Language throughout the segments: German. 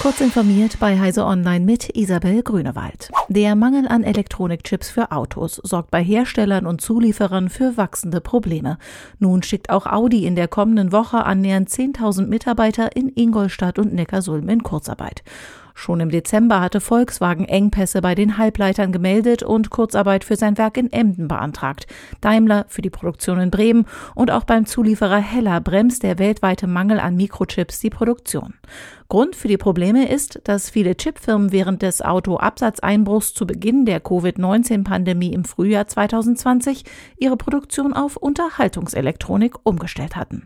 Kurz informiert bei Heise Online mit Isabel Grünewald. Der Mangel an Elektronikchips für Autos sorgt bei Herstellern und Zulieferern für wachsende Probleme. Nun schickt auch Audi in der kommenden Woche annähernd 10.000 Mitarbeiter in Ingolstadt und Neckarsulm in Kurzarbeit. Schon im Dezember hatte Volkswagen Engpässe bei den Halbleitern gemeldet und Kurzarbeit für sein Werk in Emden beantragt. Daimler für die Produktion in Bremen und auch beim Zulieferer Heller bremst der weltweite Mangel an Mikrochips die Produktion. Grund für die Probleme ist, dass viele Chipfirmen während des Autoabsatzeinbruchs zu Beginn der Covid-19-Pandemie im Frühjahr 2020 ihre Produktion auf Unterhaltungselektronik umgestellt hatten.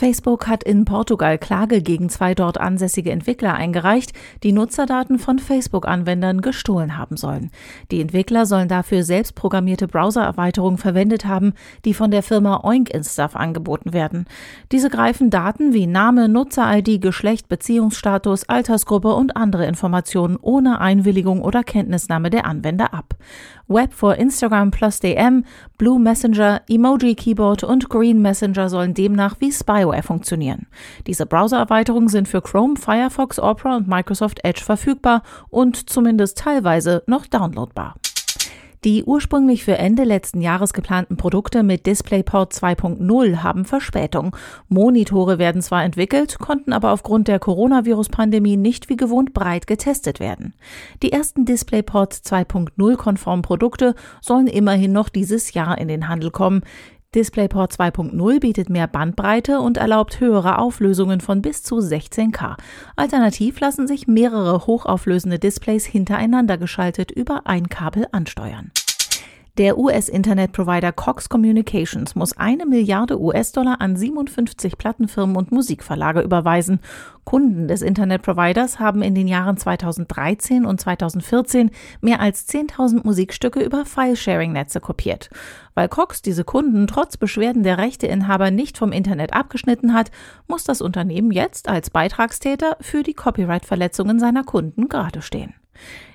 Facebook hat in Portugal Klage gegen zwei dort ansässige Entwickler eingereicht, die Nutzerdaten von Facebook-Anwendern gestohlen haben sollen. Die Entwickler sollen dafür selbstprogrammierte Browser-Erweiterungen verwendet haben, die von der Firma Oink Instaff angeboten werden. Diese greifen Daten wie Name, Nutzer-ID, Geschlecht, Beziehungsstatus, Altersgruppe und andere Informationen ohne Einwilligung oder Kenntnisnahme der Anwender ab. Web for Instagram plus DM, Blue Messenger, Emoji Keyboard und Green Messenger sollen demnach wie Spyware funktionieren. Diese Browser-Erweiterungen sind für Chrome, Firefox, Opera und Microsoft Edge verfügbar und zumindest teilweise noch downloadbar. Die ursprünglich für Ende letzten Jahres geplanten Produkte mit DisplayPort 2.0 haben Verspätung. Monitore werden zwar entwickelt, konnten aber aufgrund der Coronavirus-Pandemie nicht wie gewohnt breit getestet werden. Die ersten DisplayPort 2.0 konformen Produkte sollen immerhin noch dieses Jahr in den Handel kommen. DisplayPort 2.0 bietet mehr Bandbreite und erlaubt höhere Auflösungen von bis zu 16K. Alternativ lassen sich mehrere hochauflösende Displays hintereinander geschaltet über ein Kabel ansteuern. Der US-Internetprovider Cox Communications muss eine Milliarde US-Dollar an 57 Plattenfirmen und Musikverlage überweisen. Kunden des Internetproviders haben in den Jahren 2013 und 2014 mehr als 10.000 Musikstücke über File-Sharing-Netze kopiert. Weil Cox diese Kunden trotz Beschwerden der Rechteinhaber nicht vom Internet abgeschnitten hat, muss das Unternehmen jetzt als Beitragstäter für die Copyright-Verletzungen seiner Kunden gerade stehen.